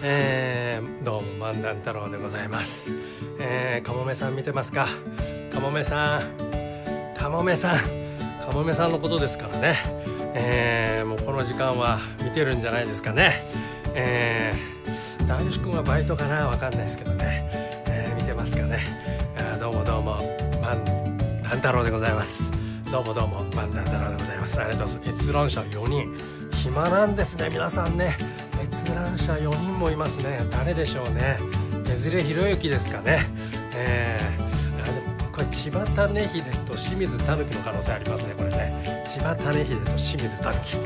えー、どうも漫談太郎でございます。えー、かもめさん見てますか？かもめさん。かもめさん。かもめさんのことですからね。えー、もうこの時間は見てるんじゃないですかね。えー、ダルシ君はバイトかな？わかんないですけどね、えー、見てますかね。どうもどうも漫談太郎でございます。どうもどうも漫談太郎でございます。ありがとうございます。閲覧者4人。暇なんですね皆さんね。閲覧者4人もいますね。誰でしょうね。江連博之ですかね。えー、あでもこれ千葉種秀と清水たぬきの可能性ありますねこれね。千葉種秀と清水たぬき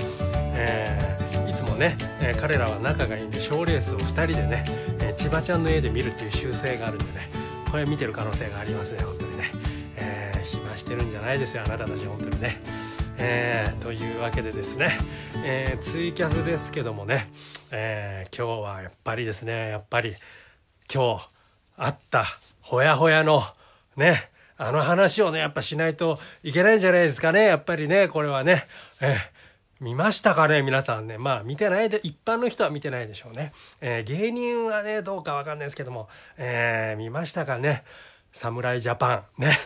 えー、いつもね、えー、彼らは仲がいいんで賞レースを2人でね、えー、千葉ちゃんの家で見るっていう習性があるんでねこれ見てる可能性がありますね本当にね、えー、暇してるんじゃないですよあなたたち本当にね。えー、というわけでですね、えー、ツイキャスですけどもね、えー、今日はやっぱりですねやっぱり今日あったほやほやのねあの話をねやっぱしないといけないんじゃないですかねやっぱりねこれはね、えー、見ましたかね皆さんね。まあ見てないで一般の人は見てないでしょうね、えー、芸人はねどうかわかんないですけども、えー、見ましたかね。侍ジャパンね。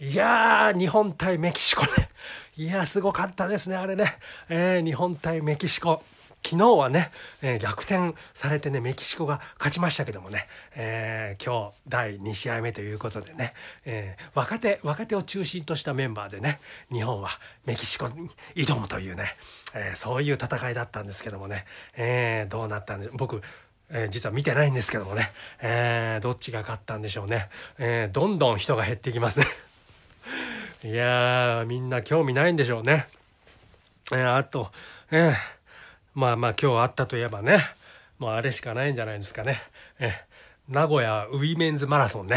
いやー日本対メキシコね。いやすごかったですねあれね、えー、日本対メキシコ。昨日はね、えー、逆転されてねメキシコが勝ちましたけどもね、えー、今日第2試合目ということでね、えー、若手若手を中心としたメンバーでね日本はメキシコに挑むというね、えそういう戦いだったんですけどもね、えどうなったんで僕えー、実は見てないんですけどもね、え、どっちが勝ったんでしょうね、え、どんどん人が減っていきますね。いやみんな興味ないんでしょうね、えあと、えまあまあ今日あったといえばねもうあれしかないんじゃないですかね、え名古屋ウィメンズマラソンね、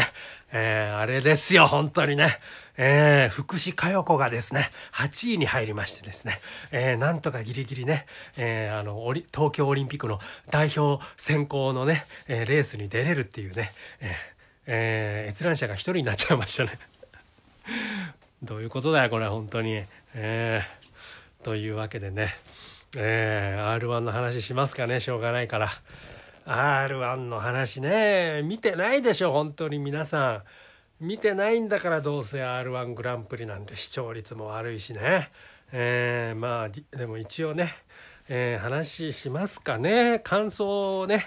えあれですよ本当にね。えー、福士加代子がですね、8位に入りましてですね、えー、なんとかギリギリね、えー、あの、東京オリンピックの代表選考のね、えレースに出れるっていうね、ええ閲覧者が1人になっちゃいましたね。どういうことだよ、これ、本当に。えー、というわけでね、えー、R1 の話しますかね、しょうがないから。R1 の話ね、見てないでしょ、本当に皆さん。見てないんだからどうせ r 1グランプリなんて視聴率も悪いしね、えー、まあでも一応ね、えー、話しますかね感想をね、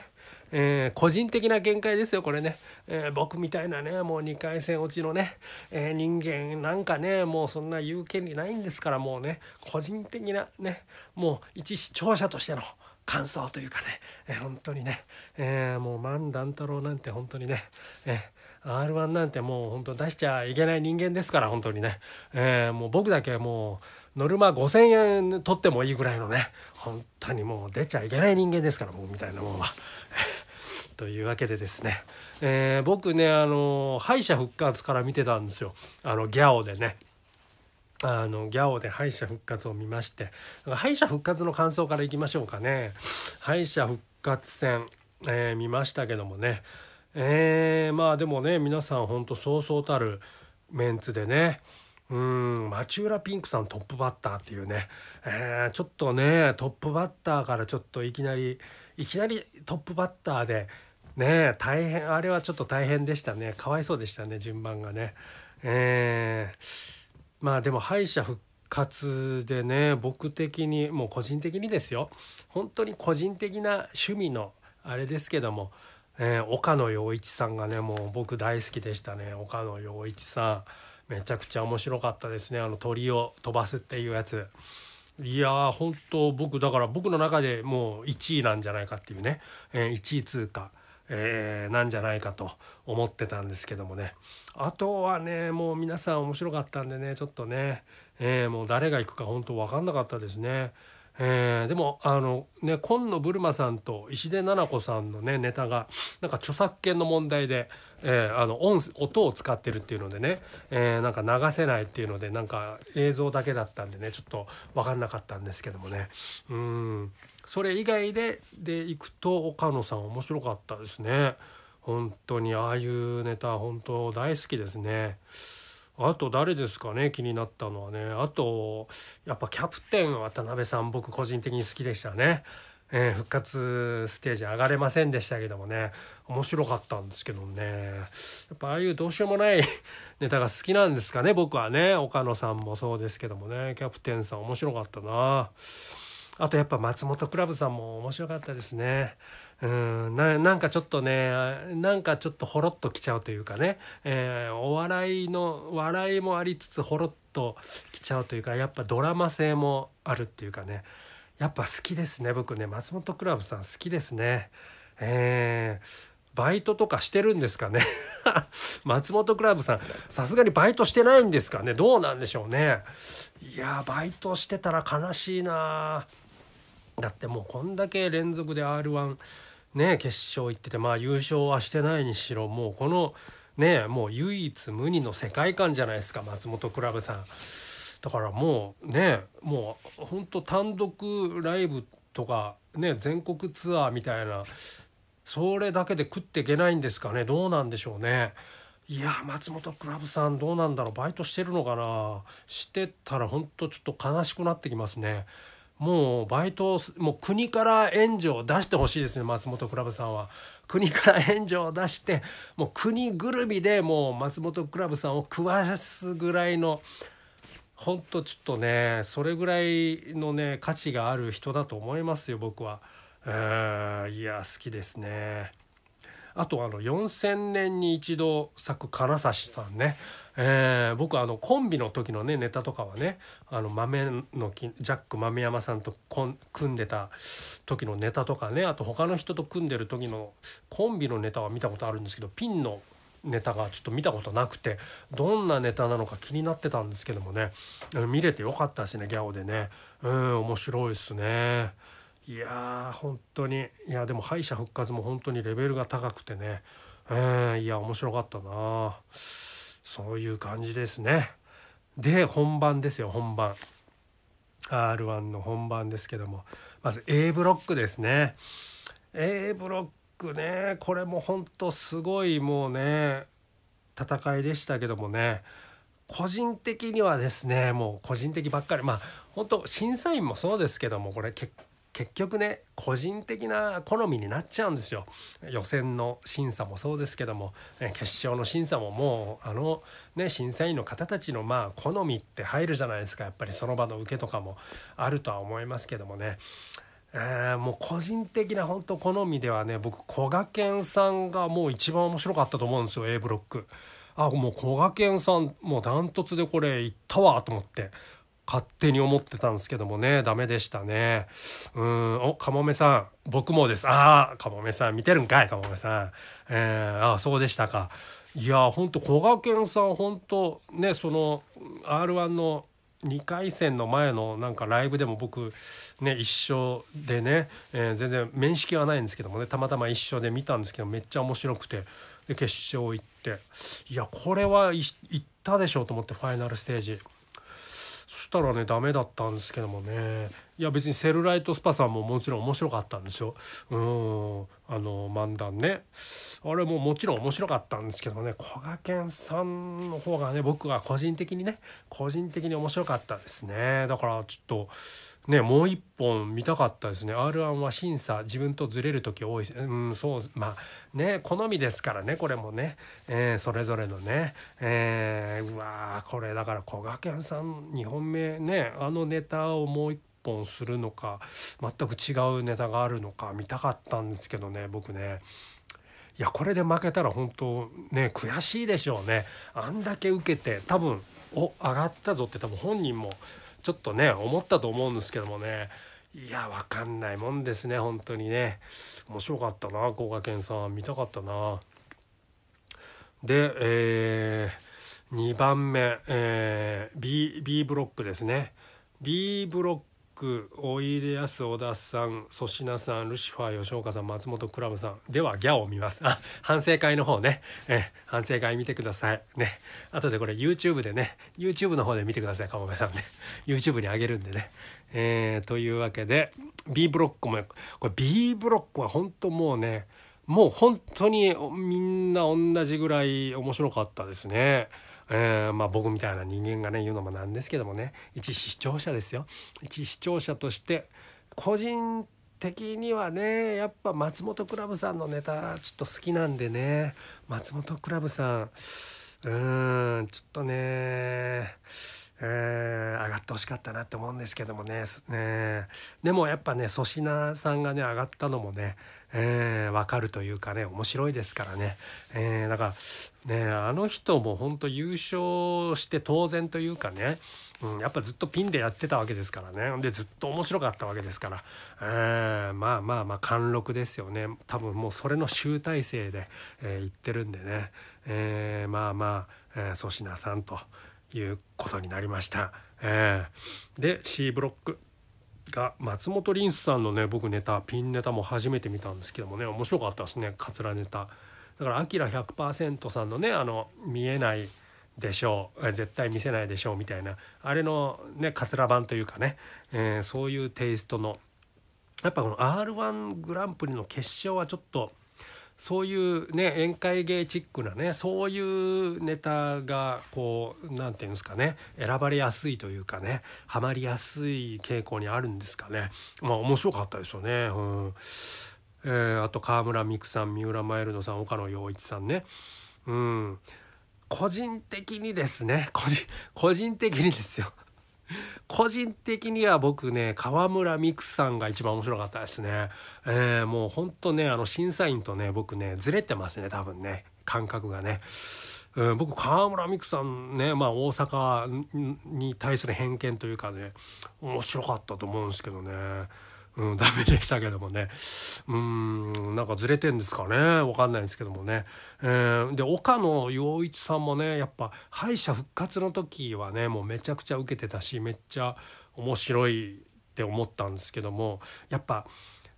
えー、個人的な見解ですよこれね、えー、僕みたいなねもう2回戦落ちのね、えー、人間なんかねもうそんな言う権利ないんですからもうね個人的なねもう一視聴者としての感想というかね、えー、本当にね、えー、もう万段太郎なんて本当にね、えー R1 なんてもう本当出しちゃいけない人間ですから本当にね、えー、もう僕だけもうノルマ5,000円取ってもいいぐらいのね本当にもう出ちゃいけない人間ですから僕みたいなもんは。というわけでですね、えー、僕ねあの敗者復活から見てたんですよ。あのギャオでね。あのギャオで敗者復活を見まして。敗者復活の感想からいきましょうかね。敗者復活戦、えー、見ましたけどもね。えー、まあでもね皆さんほんとそうそうたるメンツでね。うん町浦ピンクさんトップバッターっていうね、えー、ちょっとねトップバッターからちょっといきなりいきなりトップバッターでね大変あれはちょっと大変でしたね。かわいそうでしたね順番がね。えー、まあでも敗者復活でね僕的にもう個人的にですよ。本当に個人的な趣味のあれですけどもえー、岡野陽一さんがねもう僕大好きでしたね。岡野陽一さん。めちゃくちゃ面白かったですね。あの鳥を飛ばすっていうやつ。いやー本当僕だから僕の中でもう1位なんじゃないかっていうね、えー、1位通過、えー、なんじゃないかと思ってたんですけどもね。あとはねもう皆さん面白かったんでねちょっとね、えー、もう誰が行くか本当分かんなかったですね。えー、でもあのね今野ブルマさんと石出奈々子さんのねネタがなんか著作権の問題で、えー、あの音音を使ってるっていうのでね、えー、なんか流せないっていうのでなんか映像だけだったんでねちょっと分かんなかったんですけどもね。うん。それ以外ででいくと岡野さん面白かったですね。本当にああいうネタ本当大好きですね。あと誰ですかね気になったのはね。あとやっぱキャプテン渡辺さん僕個人的に好きでしたね。えー、復活ステージ上がれませんでしたけどもね。面白かったんですけどね。やっぱああいうどうしようもない ネタが好きなんですかね僕はね。岡野さんもそうですけどもね。キャプテンさん面白かったな。あとやっぱ松本クラブさんも面白かったですね。うんななんかちょっとねなんかちょっとほろっときちゃうというかね、えー、お笑いの笑いもありつつほろっときちゃうというかやっぱドラマ性もあるっていうかね。やっぱ好きですね僕ね。松本クラブさん好きですね。えーバイトとかしてるんですかね。松本クラブさんさすがにバイトしてないんですかね。どうなんでしょうね。いやバイトしてたら悲しいなだってもうこんだけ連続で r 1ね決勝行っててまあ優勝はしてないにしろもうこのねもう唯一無二の世界観じゃないですか松本クラブさん。だからもうねもうほんと単独ライブとかね全国ツアーみたいなそれだけで食っていけないんですかねどうなんでしょうね。いや松本クラブさんどうなんだろうバイトしてるのかなしてたらほんとちょっと悲しくなってきますね。もうバイトもう国から援助を出してほしいですね松本クラブさんは。国から援助を出してもう国ぐるみでもう松本クラブさんを食わすぐらいのほんとちょっとねそれぐらいのね価値がある人だと思いますよ僕は。いや好きですね。あとあの4,000年に一度咲く金指さんねえー、僕あのコンビの時のねネタとかはねあの豆のジャック豆山さんと組んでた時のネタとかねあと他の人と組んでる時のコンビのネタは見たことあるんですけどピンのネタがちょっと見たことなくてどんなネタなのか気になってたんですけどもね見れてよかったしねギャオでね。うん面白いっすね。いやー本当に。いやでも敗者復活も本当にレベルが高くてね。うんいや面白かったな。あそういう感じですね。で本番ですよ本番。R1 の本番ですけども。まず A ブロックですね。A ブロックねこれも本当すごいもうね戦いでしたけどもね。個人的にはですねもう個人的ばっかり。まあ本当審査員もそうですけどもこれ結結局ね個人的な好みになっちゃうんですよ。予選の審査もそうですけども決勝の審査ももうあのね審査員の方たちのまあ好みって入るじゃないですか。やっぱりその場の受けとかもあるとは思いますけどもね。えー、もう個人的な本当好みではね僕古賀健さんがもう一番面白かったと思うんですよ。A ブロック。あもう古賀健さんもうダントツでこれいったわと思って。勝手に思ってたんですけどもね。ダメでしたね。うん。おかもめさん。僕もです。ああかもめさん見てるんかいかもめさん。えー、ああそうでしたか。いやほんと古賀健さん本当ねその r 1の2回戦の前のなんかライブでも僕ね一緒でね、えー、全然面識はないんですけどもねたまたま一緒で見たんですけどめっちゃ面白くてで決勝行って。いやこれはいったでしょうと思ってファイナルステージ。たらねダメだったんですけどもね。いや別にセルライトスパさんももちろん面白かったんですよ。うん。あの漫談ね。あれももちろん面白かったんですけどもね。こがけんさんの方がね僕は個人的にね個人的に面白かったですね。だからちょっとねもう一本見たかったですね。r 1は審査自分とずれる時多いうんそうまあね好みですからねこれもね、えー、それぞれのね、えー、うわこれだからこがけんさん2本目ねあのネタをもう一本するのか全く違うネタがあるのか見たかったんですけどね僕ね。いやこれで負けたら本当ね悔しいでしょうね。あんだけ受けて多分お上がったぞって多分本人もちょっとね思ったと思うんですけどもね。いやわかんないもんですね本当にね。面白かったな高賀健さん。見たかったな。で、えー、2番目、えー、B, B ブロックですね。B ブロックおいでやす小田さん粗品さんルシファー吉岡さん松本クラブさん。ではギャオを見ます。あ反省会の方ね。え反省会見てください。ね。後でこれ YouTube でね。YouTube の方で見てくださいかもめさんね。YouTube にあげるんでね。えー、というわけで B ブロックもこれ B ブロックは本当もうねもう本当にみんな同じぐらい面白かったですね。えー、まあ、僕みたいな人間がね言うのもなんですけどもね。一視聴者ですよ。一視聴者として個人的にはねやっぱ松本クラブさんのネタちょっと好きなんでね。松本クラブさんうーんちょっとねえー、上がってほしかったなって思うんですけどもね。ね。でもやっぱね粗品さんがね上がったのもねえー、分かるというかね面白いですからね、えー、だからねあの人も本当優勝して当然というかね、うん、やっぱずっとピンでやってたわけですからね。でずっと面白かったわけですから、えー、まあまあまあ貫禄ですよね。多分もうそれの集大成で、えー、言ってるんでね、えー、まあまあ、えー、粗品さんということになりました。えー、で C ブロック。が松本リンスさんのね僕ネタピンネタも初めて見たんですけどもね面白かったですねカツラネタ。だから「あきら100%」さんのねあの見えないでしょう絶対見せないでしょうみたいなあれのねカツラ版というかね、えー、そういうテイストのやっぱこの r 1グランプリの決勝はちょっとそういうね宴会芸チックなねそういうネタがこう何て言うんですかね選ばれやすいというかねハマりやすい傾向にあるんですかねまあ面白かったですよね。うんえー、あと川村美空さん三浦マイルドさん岡野陽一さんね。うん個人的にですね個人個人的にですよ 個人的には僕ね河村美久さんが一番面白かったですね。えー、もうほんとねあの審査員とね僕ねずれてますね多分ね感覚がね。うん、僕河村美空さんね、まあ、大阪に対する偏見というかね面白かったと思うんですけどね。うん、ダメでしたけどもね。うんなんかずれてんですかね。分かんないんですけどもね、えー、で岡野陽一さんもねやっぱ敗者復活の時はねもうめちゃくちゃ受けてたしめっちゃ面白いって思ったんですけどもやっぱ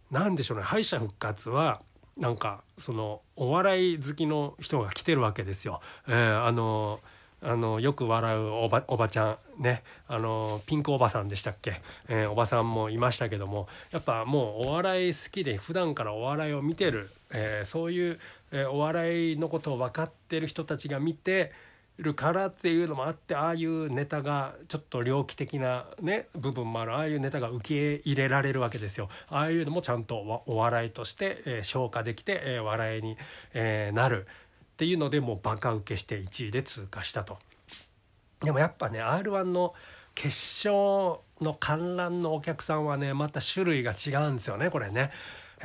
なんでしょうね。敗者復活はなんかそのお笑い好きの人が来てるわけですよ。えー、あのーあのよく笑うおばおばちゃんね。あのピンクおばさんでしたっけ、えー、おばさんもいましたけども。やっぱもうお笑い好きで普段からお笑いを見てる、えー、そういう、えー、お笑いのことを分かってる人たちが見てるからっていうのもあってああいうネタがちょっと猟奇的なね部分もある。ああいうネタが受け入れられるわけですよ。ああいうのもちゃんとお笑いとして、えー、消化できて、えー、笑いに、えー、なる。っていうのでもうバカ受けして1位で通過したと。でもやっぱね r 1の決勝の観覧のお客さんはねまた種類が違うんですよねこれね。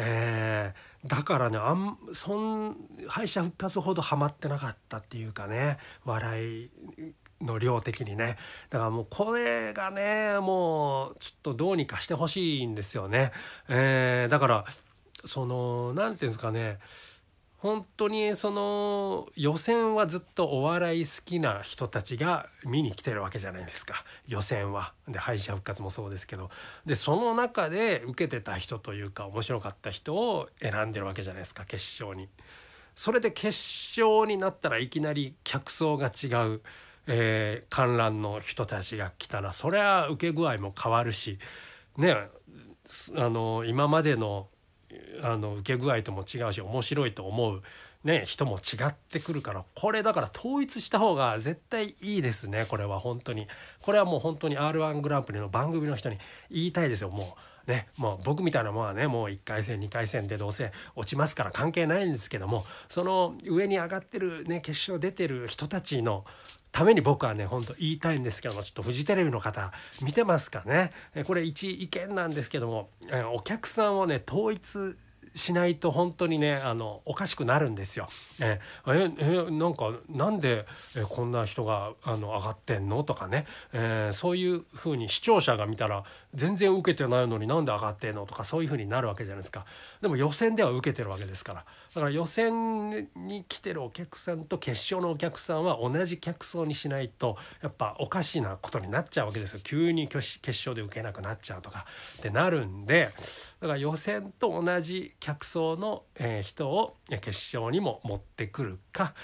えー、だからねあんそん敗者復活ほどハマってなかったっていうかね笑いの量的にねだからもうこれがねもうちょっとどうにかしてほしいんですよね。えー、だからその何て言うんですかね本当にその予選はずっとお笑い好きな人たちが見に来てるわけじゃないですか予選は。で敗者復活もそうですけどでその中で受けてた人というか面白かった人を選んでるわけじゃないですか決勝に。それで決勝になったらいきなり客層が違う、えー、観覧の人たちが来たらそりゃ受け具合も変わるしねあの今までのあの受け具合とも違うし面白いと思う、ね、人も違ってくるからこれだから統一した方が絶対いいですねこれは本当にこれはもう本当に r 1グランプリの番組の人に言いたいですよもう。ね、もう僕みたいなものはねもう1回戦2回戦でどうせ落ちますから関係ないんですけどもその上に上がってる、ね、決勝出てる人たちのために僕はねほんと言いたいんですけどもちょっとフジテレビの方見てますかね？これ一意見なんですけどもお客さんをね統一しないと本当にねあのおかしくなるんですよ。えええなんかなんでえこんな人があの上がってんの？とかね、えー、そういうふうに視聴者が見たら全然受けてないのになんで上がってんの？とかそういうふうになるわけじゃないですか。でも予選では受けてるわけですから。だから予選に来てるお客さんと決勝のお客さんは同じ客層にしないとやっぱおかしなことになっちゃうわけですよ急に決勝で受けなくなっちゃうとかってなるんでだから予選と同じ客層の人を決勝にも持ってくるか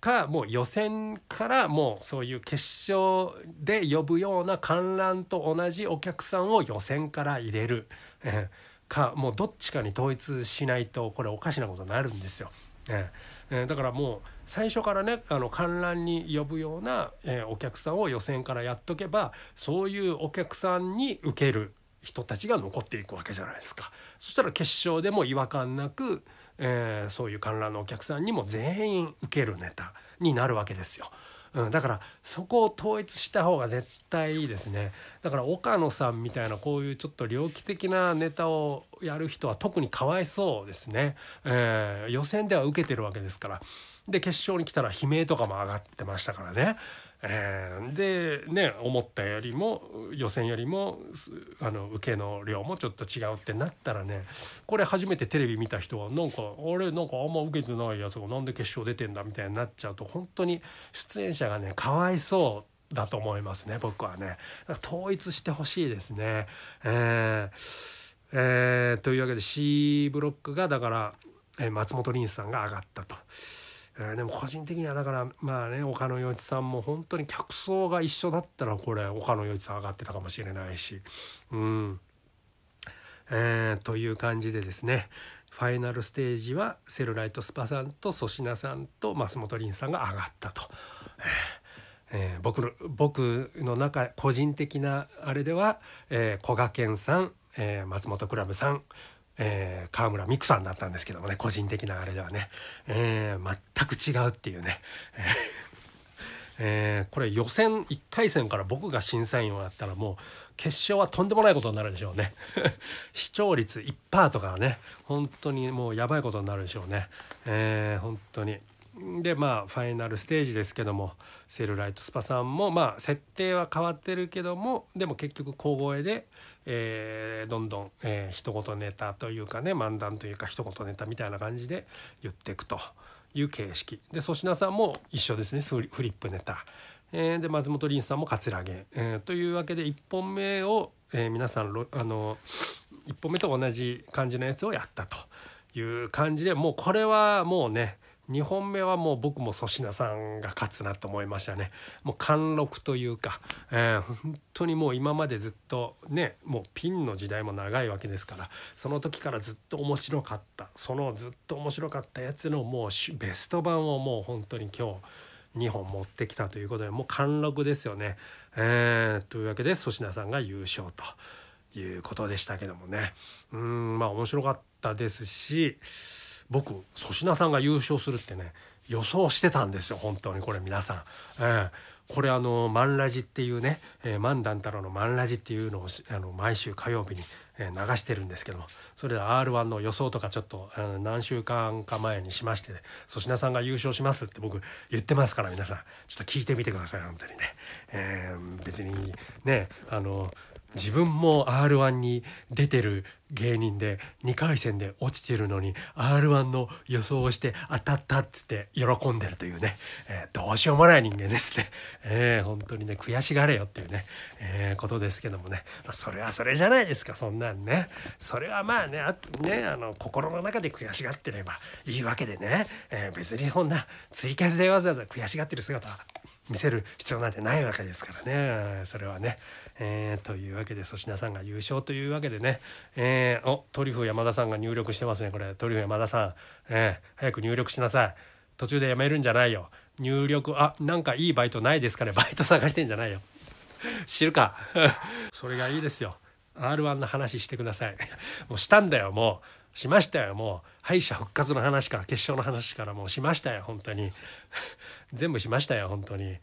かもう予選からもうそういう決勝で呼ぶような観覧と同じお客さんを予選から入れる。えかもうどっちかに統一しないとこれおかしなことになるんですよ。えー、だからもう最初からねあの観覧に呼ぶような、えー、お客さんを予選からやっとけばそういうお客さんに受ける人たちが残っていくわけじゃないですか。そしたら決勝でも違和感なく、えー、そういう観覧のお客さんにも全員受けるネタになるわけですよ。うん、だからそこを統一した方が絶対いいですね。だから岡野さんみたいなこういうちょっと猟奇的なネタをやる人は特にかわいそうですね、えー、予選では受けてるわけですから。で決勝に来たら悲鳴とかも上がってましたからね。えー、でね思ったよりも予選よりもあの受けの量もちょっと違うってなったらねこれ初めてテレビ見た人はなんかあれなんかあんま受けてないやつがなんで決勝出てんだみたいになっちゃうと本当に出演者がねかわいそうだと思いますね僕はね統一してほしいですね。えーえー、というわけで C ブロックがだから、えー、松本凛さんが上がったと。え、でも個人的にはだからまあね岡野陽一さんも本当に客層が一緒だったらこれ岡野陽一さん上がってたかもしれないしうん。えー、という感じでですねファイナルステージはセルライトスパさんと粗品さんと増本凛さんが上がったと。えー、僕の僕の中個人的なあれでは、えー、古賀健さん、えー、松本クラブさんえー、川村美空さんだったんですけどもね個人的なあれではね、えー、全く違うっていうね、えー、これ予選1回戦から僕が審査員をやったらもう決勝はとんでもないことになるでしょうね。視聴率1%とかはね本当にもうやばいことになるでしょうね、えー、本当に。でまあファイナルステージですけどもセルライトスパさんもまあ設定は変わってるけどもでも結局小声で、えー、どんどん、えー、一言ネタというかね漫談というか一言ネタみたいな感じで言っていくという形式。で粗品さんも一緒ですねフリップネタ、えー、で松本凛さんもカツラゲ、えー、というわけで1本目を、えー、皆さんあの1本目と同じ感じのやつをやったという感じでもうこれはもうね2本目はもう僕も粗品さんが勝つなと思いましたねもう貫禄というか、えー、本当にもう今までずっとねもうピンの時代も長いわけですからその時からずっと面白かったそのずっと面白かったやつのもうベスト版をもう本当に今日2本持ってきたということでもう貫禄ですよね。えー、というわけで粗品さんが優勝ということでしたけどもねうんまあ面白かったですし僕粗品さんが優勝するってね予想してたんですよ本当にこれ皆さん。えーこれあの「マンラジ」っていうね「えー、マンダン太郎のマンラジ」っていうのをあの毎週火曜日に、え、流してるんですけどもそれで r 1の予想とかちょっとあの何週間か前にしまして粗、品さんが優勝しますって僕言ってますから皆さんちょっと聞いてみてください本当にね。え、別にねあの自分も r 1に出てる芸人で2回戦で落ちてるのに r 1の予想をして当たったっつって喜んでるというね、えー、どうしようもない人間ですね、えー、本当にね悔しがれよっていうね、えー、ことですけどもね、まあ、それはそれじゃないですかそんなんね。それはまあねあねあの心の中で悔しがってればいいわけでね、えー、別にこんなツイキャスでわざわざ悔しがってる姿見せる必要なんてないわけですからね。それはね。えー、というわけで粗品さんが優勝というわけでね、えー、おトリュフ山田さんが入力してますねこれ。トリュフ山田さん、えー、早く入力しなさい。途中でやめるんじゃないよ。入力あなんかいいバイトないですかね。バイト探してんじゃないよ。知るか。それがいいですよ。R1 の話してください。もうしたんだよもう。しましたよもう。敗者復活の話から決勝の話からもうしましたよ本当に。全部しましたよ本当に。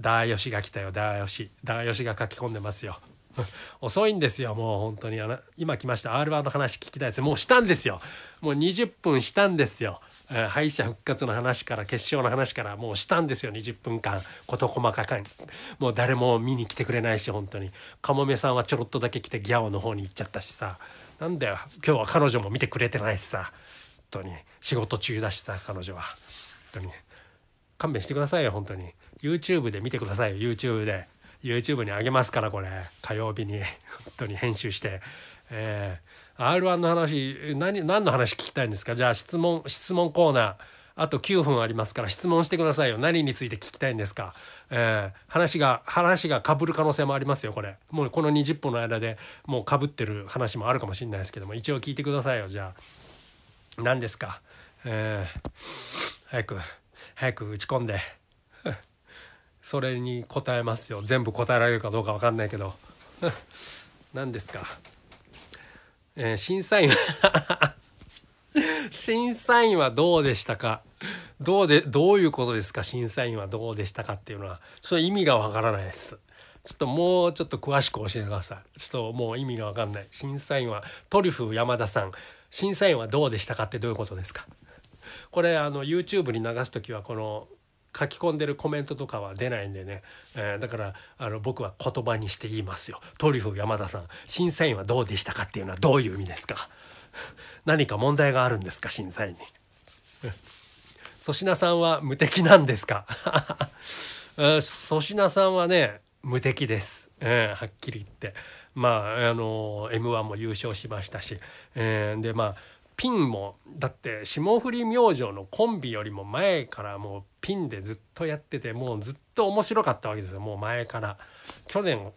ダーヨシが来たよダーヨシ。ダーヨシが書き込んでますよ。遅いんですよもう本当に。あの今来ました。R1 の話聞きたいです。もうしたんですよ。もう20分したんですよ、えー、敗者復活の話から決勝の話からもうしたんですよ20分間。事細かに。もう誰も見に来てくれないし本当に。かもめさんはちょろっとだけ来てギャオの方に行っちゃったしさ。なんだよ今日は彼女も見てくれてないしさ。本当に。仕事中だしさ彼女は。本当に。勘弁してくださいよ本当に。YouTube で見てくださいよ。YouTube で。YouTube にあげますからこれ。火曜日に。本当に編集して。えー、R1 の話何何の話聞きたいんですか？じゃあ質問質問コーナー。あと9分ありますから質問してくださいよ。何について聞きたいんですか、えー、話が話がかぶる可能性もありますよこれ。もうこの20分の間でもうかぶってる話もあるかもしれないですけども一応聞いてくださいよ。じゃあ何ですか？えー、早く早く打ち込んで。それに答えますよ。全部答えられるかどうか分かんないけど。何ですか、えー、審査員 審査員はどうでしたか？どうでどういうことですか？審査員はどうでしたかっていうのは。ちょっと意味がわからないです。ちょっともうちょっと詳しく教えてください。ちょっともう意味がわかんない。審査員はトリュフ山田さん。審査員はどうでしたかってどういうことですか？これあの YouTube に流す時はこの書き込んでるコメントとかは出ないんでね、えー、だからあの僕は言葉にして言いますよ。トリュフ山田さん審査員はどうでしたかっていうのはどういう意味ですか？何か問題があるんですか？審査員に。粗品さんは無敵なんですか？粗品さんはね無敵です、えー、はっきり言って。まああの m 1も優勝しましたし、えー、でまあピンもだって霜降り明星のコンビよりも前からもうピンでずっとやっててもうずっと面白かったわけですよもう前から。去年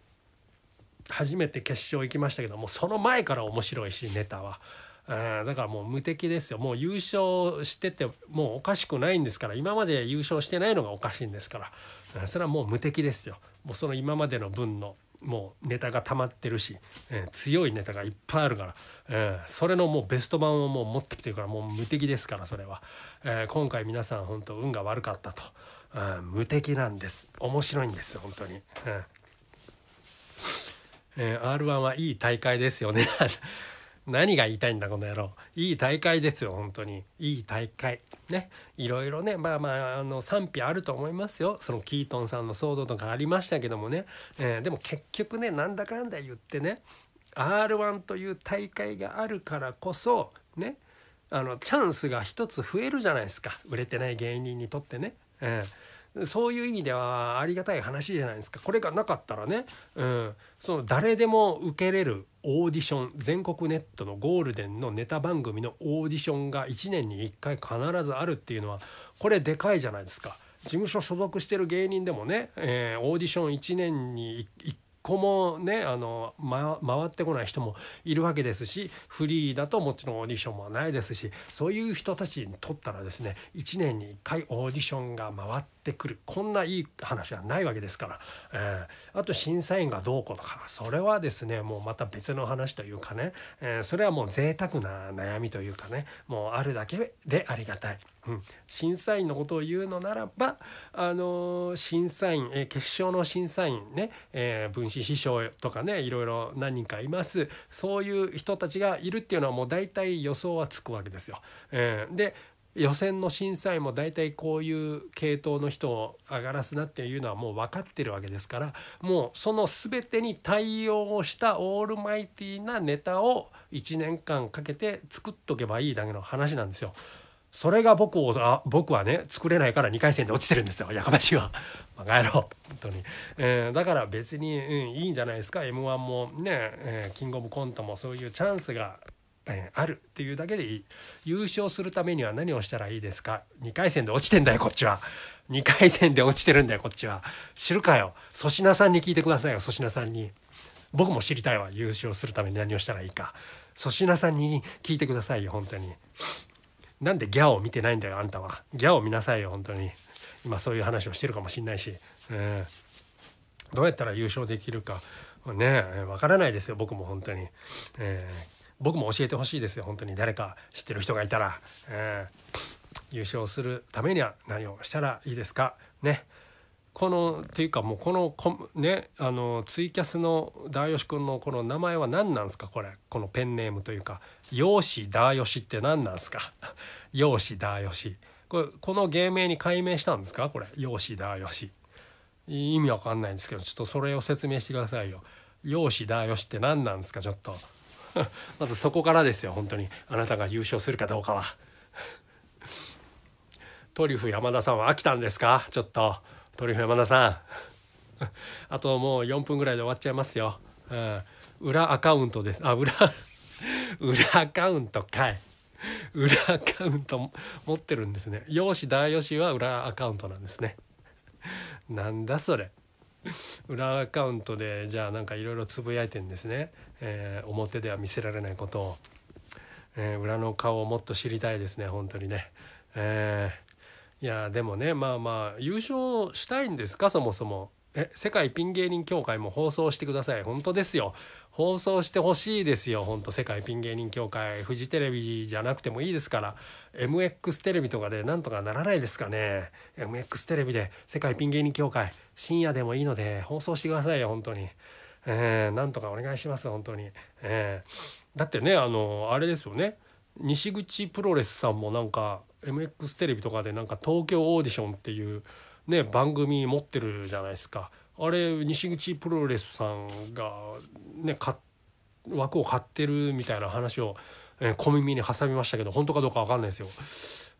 初めて決勝行きましたけどもその前から面白いしネタは。だからもう無敵ですよ。もう優勝しててもうおかしくないんですから今まで優勝してないのがおかしいんですから。それはもう無敵ですよ。もうその今までの分のもうネタが溜まってるし、えー、強いネタがいっぱいあるから、えー、それのもうベスト版をもう持ってきてるからもう無敵ですからそれは、えー、今回皆さん本当運が悪かったと、うん、無敵なんです。面白いんですよ本当に、うんえー、R1 はいい大会ですよね。何が言いたいんだこの野郎。いい大会ですよ本当に。いい大会。ね。いろいろね。まあまああの賛否あると思いますよ。そのキートンさんの騒動とかありましたけどもね、えー、でも結局ねなんだかんだ言ってね r 1という大会があるからこそね。あのチャンスが一つ増えるじゃないですか。売れてない芸人にとってね。えーそういう意味ではありがたい話じゃないですかこれがなかったらね、うん、その誰でも受けれるオーディション全国ネットのゴールデンのネタ番組のオーディションが1年に1回必ずあるっていうのはこれでかいじゃないですか。事務所所属してる芸人でもね、えー、オーディション1年に1個もねあの、ま、回ってこない人もいるわけですしフリーだともちろんオーディションもないですしそういう人たちにとったらですね1年に1回オーディションが回っててくる。こんないい話はないわけですから、えー、あと審査員がどうこうとか。それはですねもうまた別の話というかね、えー、それはもう贅沢な悩みというかね。もうあるだけでありがたい。うん、審査員のことを言うのならば、あのー、審査員、えー、決勝の審査員ね、えー、分子師匠とかねいろいろ何人かいます。そういう人たちがいるっていうのはもう大体予想はつくわけですよ。えー、で予選の審査員も大体こういう系統の人を上がらすなっていうのはもう分かってるわけですからもうその全てに対応したオールマイティなネタを1年間かけて作っとけばいいだけの話なんですよ。それが僕をあ僕はね作れないから2回戦で落ちてるんですよ。やかましいわ。バカ野郎。本当に、えー、だから別に、うん、いいんじゃないですか。m 1もね、えー、キングオブコントもそういうチャンスが、えー、あるっていうだけでいい優勝するためには何をしたらいいですか？2回戦で落ちてんだよこっちは。2回戦で落ちてるんだよこっちは。知るかよ。粗品さんに聞いてくださいよ粗品さんに。僕も知りたいわ優勝するために何をしたらいいか。粗品さんに聞いてくださいよ本当に。なんでギャオを見てないんだよあんたは。ギャオを見なさいよ本当に。今そういう話をしてるかもしんないし、えー、どうやったら優勝できるか。ねわからないですよ僕も本当に、えー、僕も教えてほしいですよ本当に。誰か知ってる人がいたら、えー、優勝するためには何をしたらいいですか？ね。このっていうかもうこのこねあのツイキャスのダーヨシ君のこの名前は何なんですか？これ。このペンネームというか。養子ダーヨシって何なんですか？養子ダーヨシ。これこの芸名に改名したんですか？これ。養子ダーヨシ。意味わかんないんですけどちょっとそれを説明してくださいよ。養子ダーヨシって何なんですか？ちょっと。まずそこからですよ本当に。あなたが優勝するかどうかは。トリュフ山田さんは飽きたんですか？ちょっと。トリュフ山田さん。あともう4分ぐらいで終わっちゃいますよ、うん、裏アカウントです。あ裏 裏アカウントかい。裏アカウント持ってるんですね。よしだよしは裏アカウントなんですね。なんだそれ。裏アカウントでじゃあなんかいろいろつぶやいてんですね、えー、表では見せられないことを、えー、裏の顔をもっと知りたいですね本当にね、えーいやでもねまあまあ優勝したいんですかそもそも。え世界ピン芸人協会も放送してください。本当ですよ。放送してほしいですよ。ほんと世界ピン芸人協会フジテレビじゃなくてもいいですから。MX テレビとかでなんとかならないですかね。MX テレビで世界ピン芸人協会深夜でもいいので放送してくださいよ本当に。えー、なんとかお願いします本当に、えー、だってねあのあれですよね。西口プロレスさんもなんか MX テレビとかでなんか東京オーディションっていうね番組持ってるじゃないですか。あれ西口プロレスさんがね枠を買ってるみたいな話を、えー、小耳に挟みましたけど本当かどうか分かんないですよ。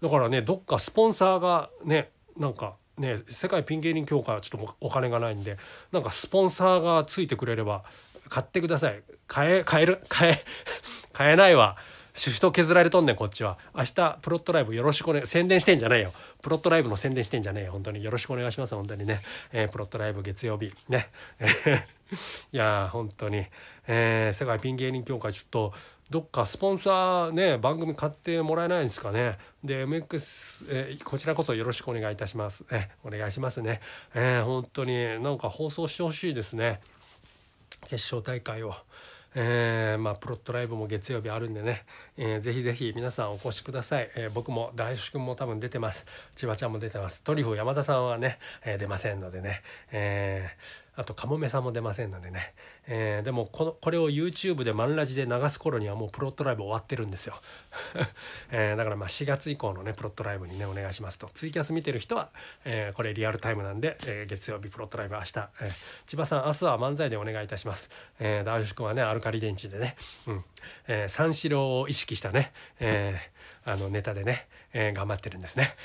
だからねどっかスポンサーがねなんかね世界ピン芸人協会はちょっとお金がないんでなんかスポンサーがついてくれれば買ってください。買え買える買え 買えないわ。シフト削られとんねんこっちは。明日プロットライブよろしくお願い宣伝してんじゃねえよ。プロットライブの宣伝してんじゃねえよ。本当に。よろしくお願いします本当にね、えー、プロットライブ月曜日。ね。いや本当に、えー、世界ピン芸人協会ちょっとどっかスポンサーね番組買ってもらえないんですかね。で MX、えー、こちらこそよろしくお願いいたします、えお願いしますね、えー、本当になんか放送してほしいですね。決勝大会を。えー、まあ、プロットライブも月曜日あるんでね、えー、ぜひぜひ皆さんお越しください、えー、僕も大志くんも多分出てます。千葉ちゃんも出てます。トリュフ山田さんはね、え、出ませんのでね、え、あとかもめさんも出ませんのでね、えー、でもこのこれを YouTube でマンラジで流す頃にはもうプロットライブ終わってるんですよ、えー、だからまあ4月以降のねプロットライブにねお願いしますと。ツイキャス見てる人は、えー、これリアルタイムなんで、えー、月曜日プロットライブ明日、えー、千葉さん明日は漫才でお願いいたします、えー、ダーシュ君はねアルカリ電池でね、うん。えー、三四郎を意識したね、えー、あのネタでね、えー、頑張ってるんですね。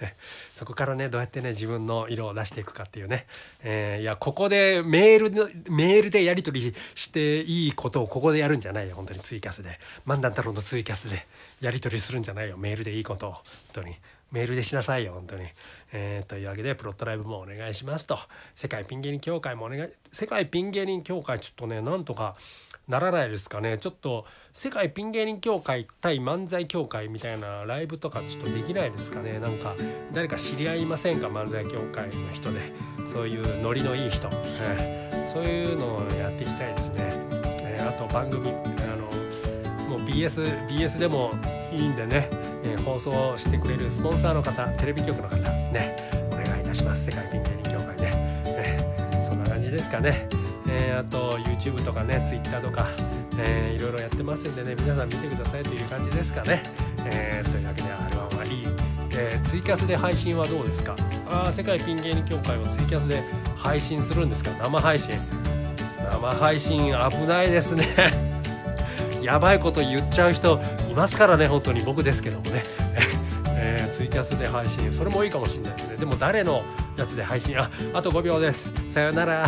そこからねどうやってね自分の色を出していくかっていうね、えー、いやここでメールのメールでやり取りしていいことをここでやるんじゃないよ本当にツイキャスで。漫談太郎のツイキャスでやり取りするんじゃないよメールでいいことを。本当に。メールでしなさいよ本当に。えー、というわけでプロットライブもお願いしますと。世界ピン芸人協会もお願い世界ピン芸人協会ちょっとねなんとかならないですかね。ちょっと世界ピン芸人協会対漫才協会みたいなライブとかちょっとできないですかね。なんか誰か知り合いませんか？漫才協会の人で。そういうノリのいい人、えー、そういうのをやっていきたいですね、えー、あと番組。あのもう BS, BS でもいいんでね、えー、放送してくれるスポンサーの方テレビ局の方ね。お願いいたします。世界ピン芸人協会ね、え。そんな感じですかね。え、あと YouTube とかね Twitter とか、えー、いろいろやってますんでね皆さん見てくださいという感じですかね、えー、というわけで R1 はいい、え、ツイキャスで配信はどうですか？あ世界ピン芸人協会はツイキャスで配信するんですか？生配信。生配信危ないですね。やばいこと言っちゃう人いますからね本当に。僕ですけどもね、えー、ツイキャスで配信。それもいいかもしれないですね。でも誰のやつで配信？ああと5秒です。さよなら。